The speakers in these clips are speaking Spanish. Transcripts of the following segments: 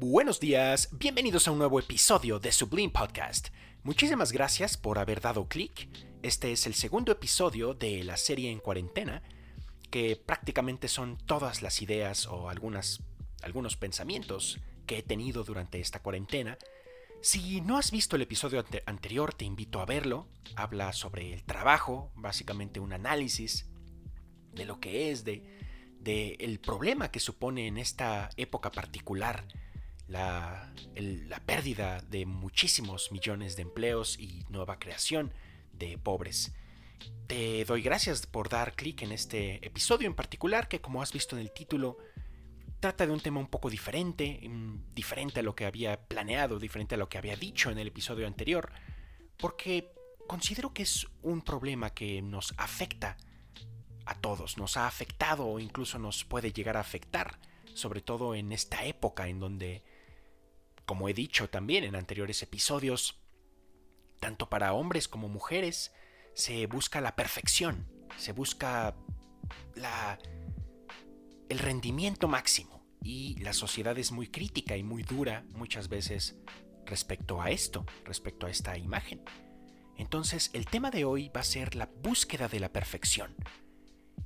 Buenos días, bienvenidos a un nuevo episodio de Sublime Podcast. Muchísimas gracias por haber dado clic. Este es el segundo episodio de la serie en cuarentena, que prácticamente son todas las ideas o algunos pensamientos que he tenido durante esta cuarentena. Si no has visto el episodio anterior, te invito a verlo. Habla sobre el trabajo, básicamente un análisis de lo que es, de, de el problema que supone en esta época particular la, la pérdida de muchísimos millones de empleos y nueva creación de pobres. Te doy gracias por dar clic en este episodio en particular que como has visto en el título trata de un tema un poco diferente, mm, diferente a lo que había planeado, diferente a lo que había dicho en el episodio anterior, porque considero que es un problema que nos afecta a todos, nos ha afectado o incluso nos puede llegar a afectar, sobre todo en esta época en donde como he dicho también en anteriores episodios, tanto para hombres como mujeres, se busca la perfección, se busca el rendimiento máximo. Y la sociedad es muy crítica y muy dura muchas veces respecto a esto, respecto a esta imagen. Entonces el tema de hoy va a ser la búsqueda de la perfección,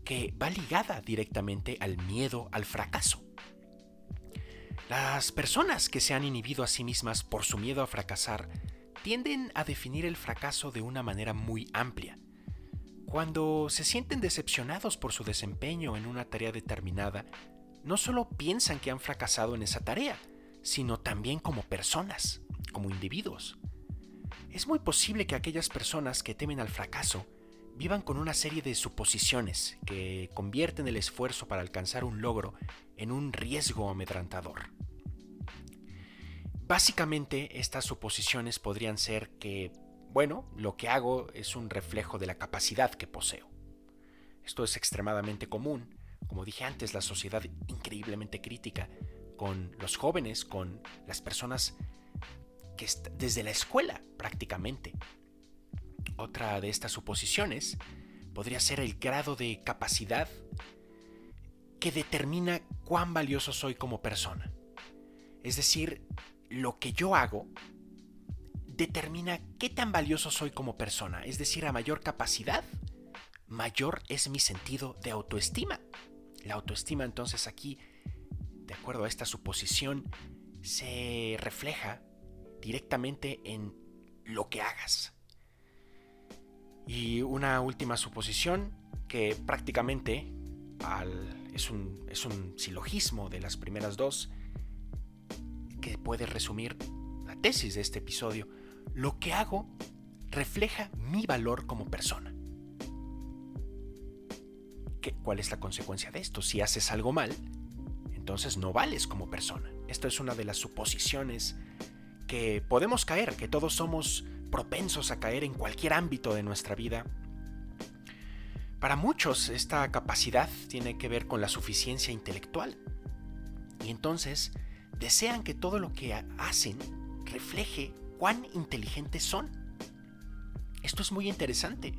que va ligada directamente al miedo al fracaso. Las personas que se han inhibido a sí mismas por su miedo a fracasar tienden a definir el fracaso de una manera muy amplia. Cuando se sienten decepcionados por su desempeño en una tarea determinada, no solo piensan que han fracasado en esa tarea, sino también como personas, como individuos. Es muy posible que aquellas personas que temen al fracaso vivan con una serie de suposiciones que convierten el esfuerzo para alcanzar un logro en un riesgo amedrantador. Básicamente estas suposiciones podrían ser que, bueno, lo que hago es un reflejo de la capacidad que poseo. Esto es extremadamente común, como dije antes, la sociedad increíblemente crítica con los jóvenes, con las personas que desde la escuela prácticamente. Otra de estas suposiciones podría ser el grado de capacidad que determina cuán valioso soy como persona. Es decir, lo que yo hago determina qué tan valioso soy como persona. Es decir, a mayor capacidad, mayor es mi sentido de autoestima. La autoestima entonces aquí, de acuerdo a esta suposición, se refleja directamente en lo que hagas. Y una última suposición que prácticamente es, un, es un silogismo de las primeras dos, que puede resumir la tesis de este episodio, lo que hago refleja mi valor como persona. ¿Qué, ¿Cuál es la consecuencia de esto? Si haces algo mal, entonces no vales como persona. Esto es una de las suposiciones que podemos caer, que todos somos propensos a caer en cualquier ámbito de nuestra vida. Para muchos esta capacidad tiene que ver con la suficiencia intelectual. Y entonces desean que todo lo que hacen refleje cuán inteligentes son. Esto es muy interesante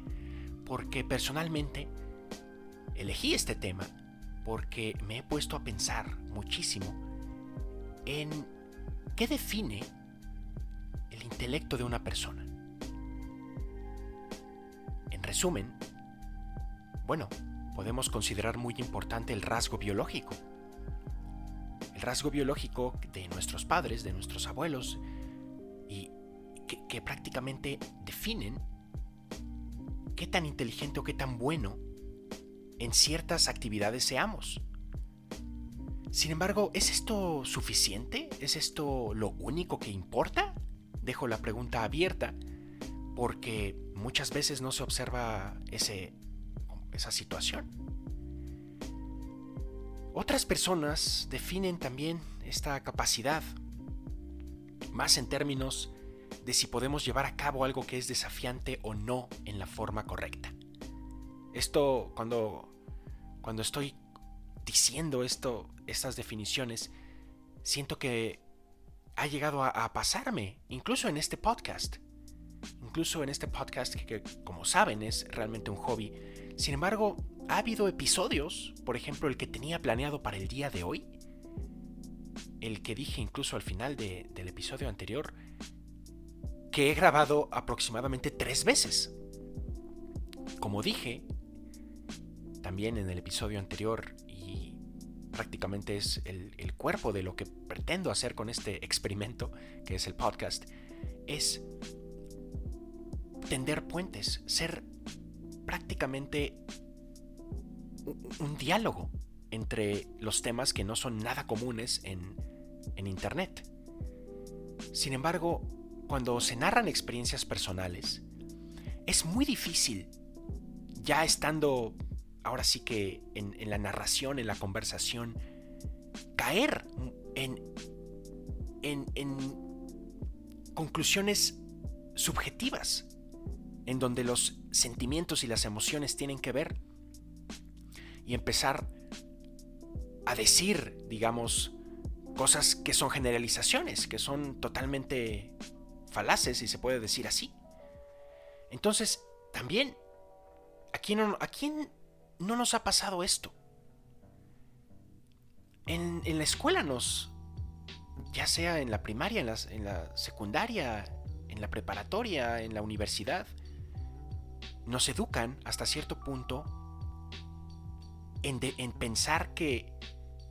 porque personalmente elegí este tema porque me he puesto a pensar muchísimo en qué define el intelecto de una persona. En resumen, bueno, podemos considerar muy importante el rasgo biológico rasgo biológico de nuestros padres, de nuestros abuelos, y que, prácticamente definen qué tan inteligente o qué tan bueno en ciertas actividades seamos. Sin embargo, ¿es esto suficiente? ¿Es esto lo único que importa? Dejo la pregunta abierta porque muchas veces no se observa ese, esa situación. Otras personas definen también esta capacidad más en términos de si podemos llevar a cabo algo que es desafiante o no en la forma correcta. Esto, cuando, cuando estoy diciendo esto, estas definiciones, siento que ha llegado a, pasarme, incluso en este podcast. Incluso en este podcast que, como saben, es realmente un hobby. Sin embargo, ha habido episodios, por ejemplo el que tenía planeado para el día de hoy, el que dije incluso al final del episodio anterior, que he grabado aproximadamente tres veces. Como dije también en el episodio anterior, prácticamente es el, el cuerpo de lo que pretendo hacer con este experimento, que es el podcast, es tender puentes, ser prácticamente un, diálogo entre los temas que no son nada comunes en, en Internet. Sin embargo, cuando se narran experiencias personales, es muy difícil, ya estando ahora sí que en, la narración, en la conversación, caer en, en, conclusiones subjetivas, en donde los sentimientos y las emociones tienen que ver y empezar a decir, digamos, cosas que son generalizaciones, que son totalmente falaces, si se puede decir así. Entonces, también, ¿a quién a quién no nos ha pasado esto? En, en, la escuela nos, ya sea en la primaria, en la, en la secundaria, en la preparatoria, en la universidad, nos educan hasta cierto punto en, pensar que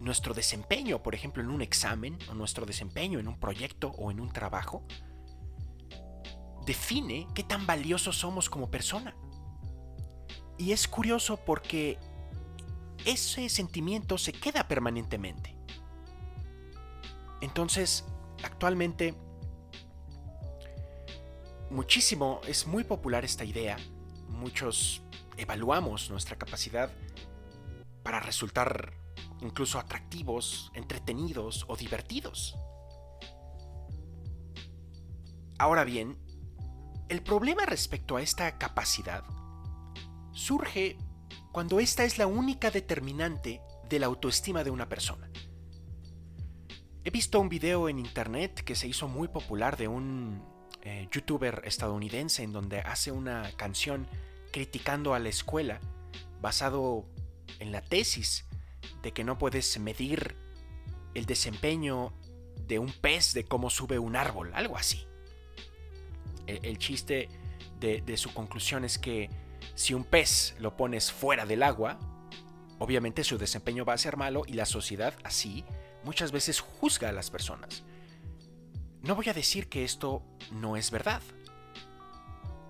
nuestro desempeño, por ejemplo, en un examen, o nuestro desempeño en un proyecto o en un trabajo, define qué tan valiosos somos como persona. Y es curioso porque ese sentimiento se queda permanentemente. Entonces, actualmente, muchísimo, es muy popular esta idea. Muchos evaluamos nuestra capacidad para resultar incluso atractivos, entretenidos o divertidos. Ahora bien, el problema respecto a esta capacidad surge cuando esta es la única determinante de la autoestima de una persona. He visto un video en internet que se hizo muy popular de un eh, youtuber estadounidense en donde hace una canción criticando a la escuela basado en la tesis de que no puedes medir el desempeño de un pez de cómo sube un árbol, algo así. El, chiste de, su conclusión es que si un pez lo pones fuera del agua, obviamente su desempeño va a ser malo y la sociedad así muchas veces juzga a las personas. No voy a decir que esto no es verdad,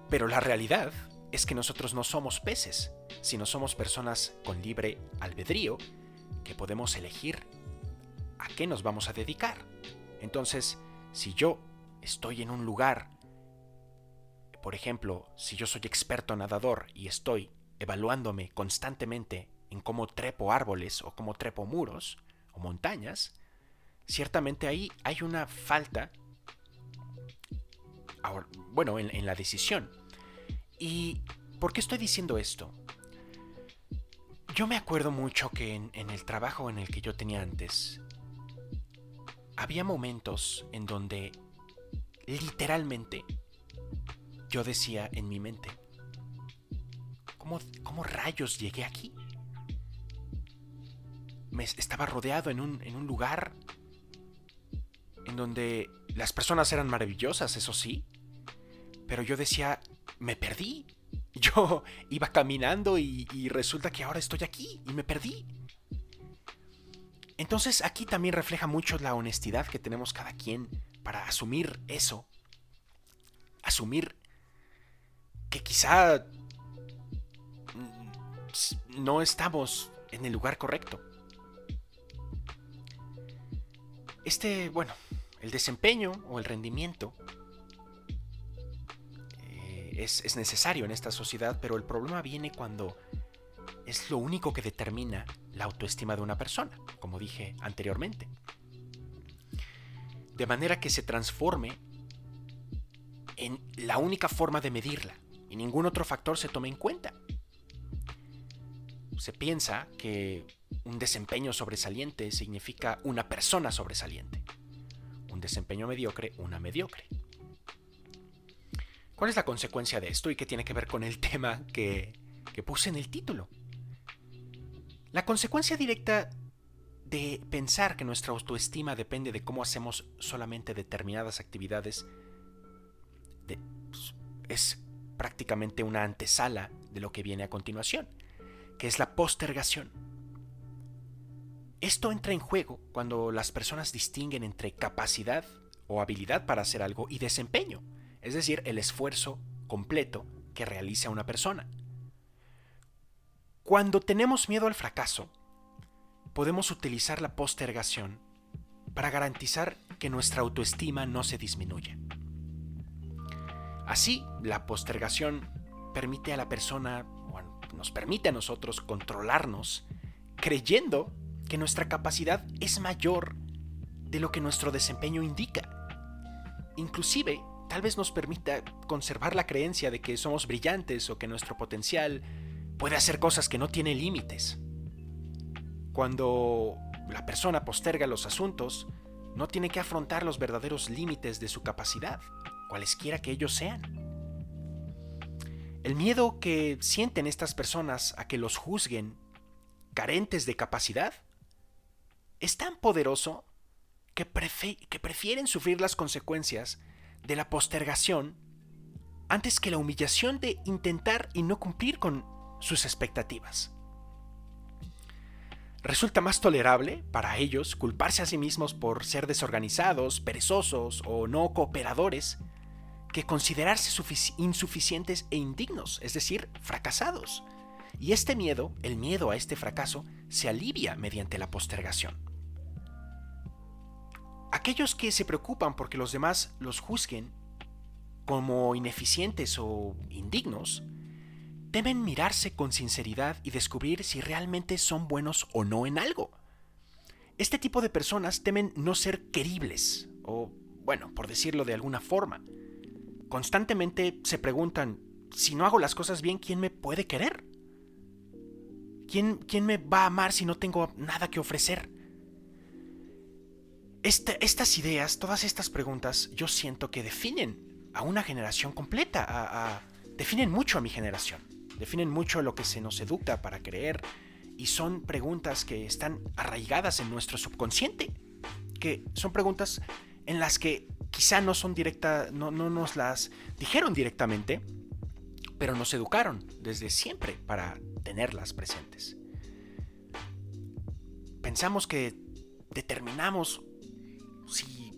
pero la realidad es que nosotros no somos peces, sino somos personas con libre albedrío que podemos elegir a qué nos vamos a dedicar. Entonces, si yo estoy en un lugar, por ejemplo, si yo soy experto nadador y estoy evaluándome constantemente en cómo trepo árboles o cómo trepo muros o montañas, ciertamente ahí hay una falta, bueno, en la decisión ¿Y por qué estoy diciendo esto? Yo me acuerdo mucho que en, el trabajo en el que yo tenía antes, había momentos en donde literalmente yo decía en mi mente, ¿cómo, cómo rayos llegué aquí? Me estaba rodeado en un, en un lugar en donde las personas eran maravillosas, eso sí, pero yo decía, me perdí. Yo iba caminando y, resulta que ahora estoy aquí y me perdí. Entonces aquí también refleja mucho la honestidad que tenemos cada quien para asumir eso. Asumir que quizá no estamos en el lugar correcto. Este, bueno, el desempeño o el rendimiento es, necesario en esta sociedad, pero el problema viene cuando es lo único que determina la autoestima de una persona, como dije anteriormente. De manera que se transforme en la única forma de medirla y ningún otro factor se tome en cuenta. Se piensa que un desempeño sobresaliente significa una persona sobresaliente. Un desempeño mediocre, una mediocre. ¿Cuál es la consecuencia de esto y qué tiene que ver con el tema que, puse en el título? La consecuencia directa de pensar que nuestra autoestima depende de cómo hacemos solamente determinadas actividades pues, es prácticamente una antesala de lo que viene a continuación, que es la postergación. Esto entra en juego cuando las personas distinguen entre capacidad o habilidad para hacer algo y desempeño, es decir, el esfuerzo completo que realiza una persona. Cuando tenemos miedo al fracaso, podemos utilizar la postergación para garantizar que nuestra autoestima no se disminuya. Así, la postergación permite a la persona, bueno, nos permite a nosotros controlarnos, creyendo que nuestra capacidad es mayor de lo que nuestro desempeño indica. Inclusive, tal vez nos permita conservar la creencia de que somos brillantes o que nuestro potencial puede hacer cosas que no tienen límites. Cuando la persona posterga los asuntos, no tiene que afrontar los verdaderos límites de su capacidad, cualesquiera que ellos sean. El miedo que sienten estas personas a que los juzguen carentes de capacidad es tan poderoso que, que, prefieren sufrir las consecuencias de la postergación antes que la humillación de intentar y no cumplir con sus expectativas. Resulta más tolerable para ellos culparse a sí mismos por ser desorganizados, perezosos o no cooperadores que considerarse insuficientes e indignos, es decir, fracasados. Y este miedo, el miedo a este fracaso, se alivia mediante la postergación. Aquellos que se preocupan porque los demás los juzguen como ineficientes o indignos, deben mirarse con sinceridad y descubrir si realmente son buenos o no en algo. Este tipo de personas temen no ser queribles, o, bueno, por decirlo de alguna forma. Constantemente se preguntan, si no hago las cosas bien, ¿quién me puede querer? ¿Quién, quién me va a amar si no tengo nada que ofrecer? estas ideas, todas estas preguntas, yo siento que definen a una generación completa, definen mucho a mi generación definen mucho lo que se nos educa para creer y son preguntas que están arraigadas en nuestro subconsciente, que son preguntas en las que quizá no son directas, no, no nos las dijeron directamente, pero nos educaron desde siempre para tenerlas presentes. Pensamos que determinamos si,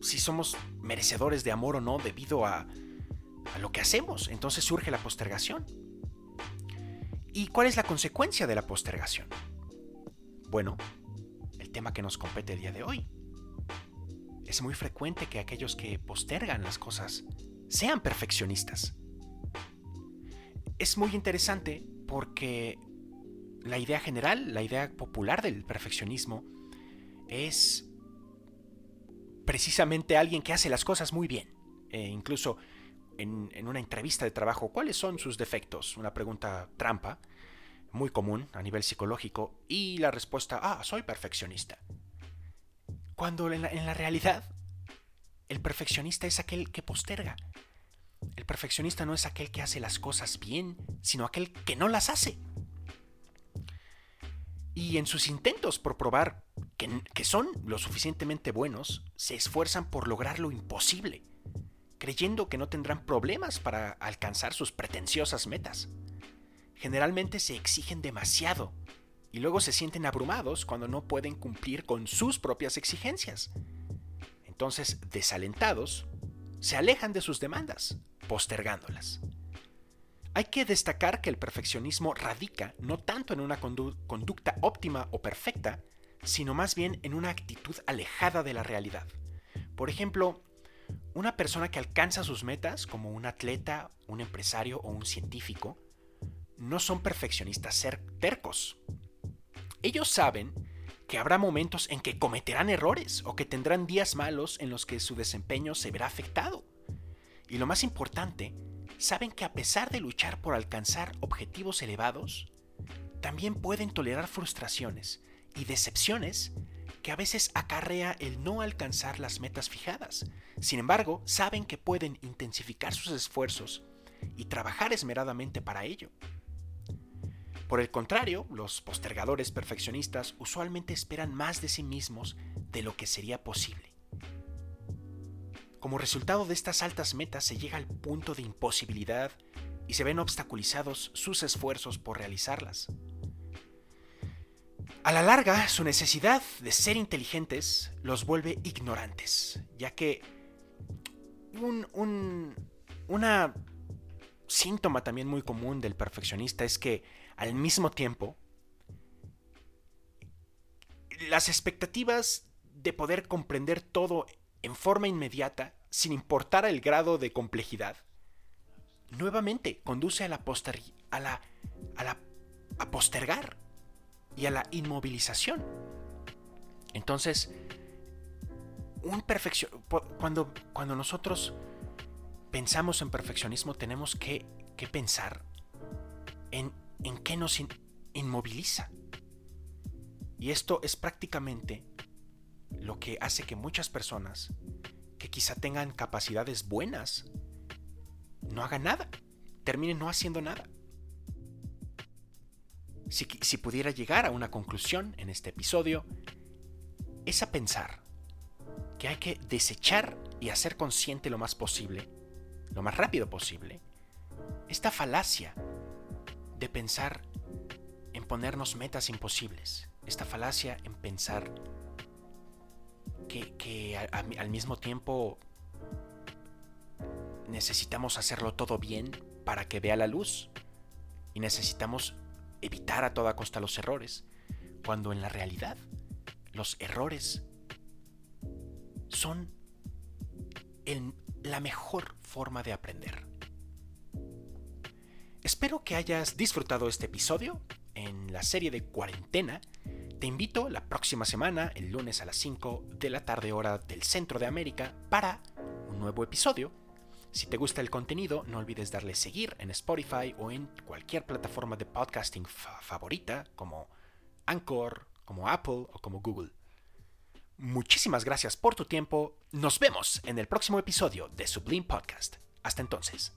si somos merecedores de amor o no debido a, a lo que hacemos. Entonces surge la postergación. ¿Y cuál es la consecuencia de la postergación? Bueno, el tema que nos compete el día de hoy. Es muy frecuente que aquellos que postergan las cosas sean perfeccionistas. Es muy interesante porque la idea general, la idea popular del perfeccionismo es precisamente alguien que hace las cosas muy bien. E incluso en, una entrevista de trabajo cuáles son sus defectos, una pregunta trampa, muy común a nivel psicológico, y la respuesta, ah, soy perfeccionista. Cuando en la, realidad, el perfeccionista es aquel que posterga. El perfeccionista no es aquel que hace las cosas bien, sino aquel que no las hace. Y en sus intentos por probar que, que, son lo suficientemente buenos, se esfuerzan por lograr lo imposible creyendo que no tendrán problemas para alcanzar sus pretenciosas metas. Generalmente se exigen demasiado y luego se sienten abrumados cuando no pueden cumplir con sus propias exigencias. Entonces, desalentados, se alejan de sus demandas, postergándolas. Hay que destacar que el perfeccionismo radica no tanto en una conducta óptima o perfecta, sino más bien en una actitud alejada de la realidad. Por ejemplo, una persona que alcanza sus metas, como un atleta, un empresario o un científico, no son perfeccionistas ser tercos. Ellos saben que habrá momentos en que cometerán errores o que tendrán días malos en los que su desempeño se verá afectado. Y lo más importante, saben que a pesar de luchar por alcanzar objetivos elevados, también pueden tolerar frustraciones y decepciones que a veces acarrea el no alcanzar las metas fijadas. Sin embargo, saben que pueden intensificar sus esfuerzos y trabajar esmeradamente para ello. Por el contrario, los postergadores perfeccionistas usualmente esperan más de sí mismos de lo que sería posible. Como resultado de estas altas metas se llega al punto de imposibilidad y se ven obstaculizados sus esfuerzos por realizarlas. A la larga, su necesidad de ser inteligentes los vuelve ignorantes, ya que un, un una síntoma también muy común del perfeccionista es que al mismo tiempo las expectativas de poder comprender todo en forma inmediata, sin importar el grado de complejidad, nuevamente conduce a la, a a la postergar y a la inmovilización. Entonces, un cuando cuando nosotros pensamos en perfeccionismo tenemos que, pensar en, en qué nos inmoviliza. Y esto es prácticamente lo que hace que muchas personas que quizá tengan capacidades buenas no hagan nada, terminen no haciendo nada. Si, si pudiera llegar a una conclusión en este episodio, es a pensar que hay que desechar y hacer consciente lo más posible lo más rápido posible, esta falacia de pensar en ponernos metas imposibles, esta falacia en pensar que, al mismo tiempo necesitamos hacerlo todo bien para que vea la luz y necesitamos evitar a toda costa los errores, cuando en la realidad los errores son la mejor forma de aprender. Espero que hayas disfrutado este episodio en la serie de cuarentena. Te invito la próxima semana, el lunes a las 5 de la tarde hora del centro de América, para un nuevo episodio. Si te gusta el contenido, no olvides darle seguir en Spotify o en cualquier plataforma de podcasting favorita como Anchor, como Apple o como Google. Muchísimas gracias por tu tiempo. Nos vemos en el próximo episodio de Sublime Podcast. Hasta entonces.